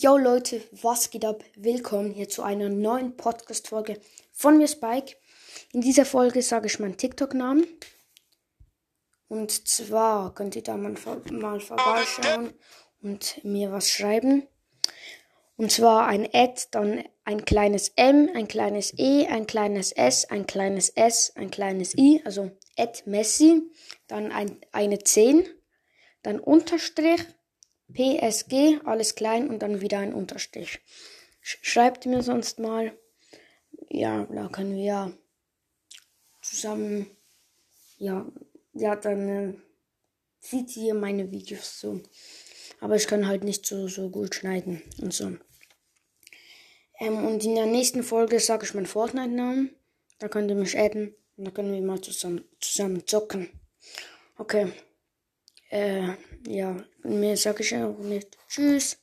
Yo Leute, was geht ab? Willkommen hier zu einer neuen Podcast-Folge von mir Spike. In dieser Folge sage ich meinen TikTok-Namen. Und zwar könnt ihr da mal, mal vorbeischauen und mir was schreiben. Und zwar ein Ad, dann ein kleines M, ein kleines E, ein kleines S, ein kleines S, ein kleines I, also Ad Messi, dann ein, eine 10, dann Unterstrich, PSG, alles klein und dann wieder ein Unterstrich. Schreibt mir sonst mal. Ja, da können wir zusammen. Ja, ja, dann äh, sieht ihr meine Videos so. Aber ich kann halt nicht so, so gut schneiden und so. Ähm, und in der nächsten Folge sage ich meinen Fortnite-Namen. Da könnt ihr mich adden. Und da können wir mal zusammen, zusammen zocken. Okay. Äh, ja, mehr sage ich auch nicht. Tschüss.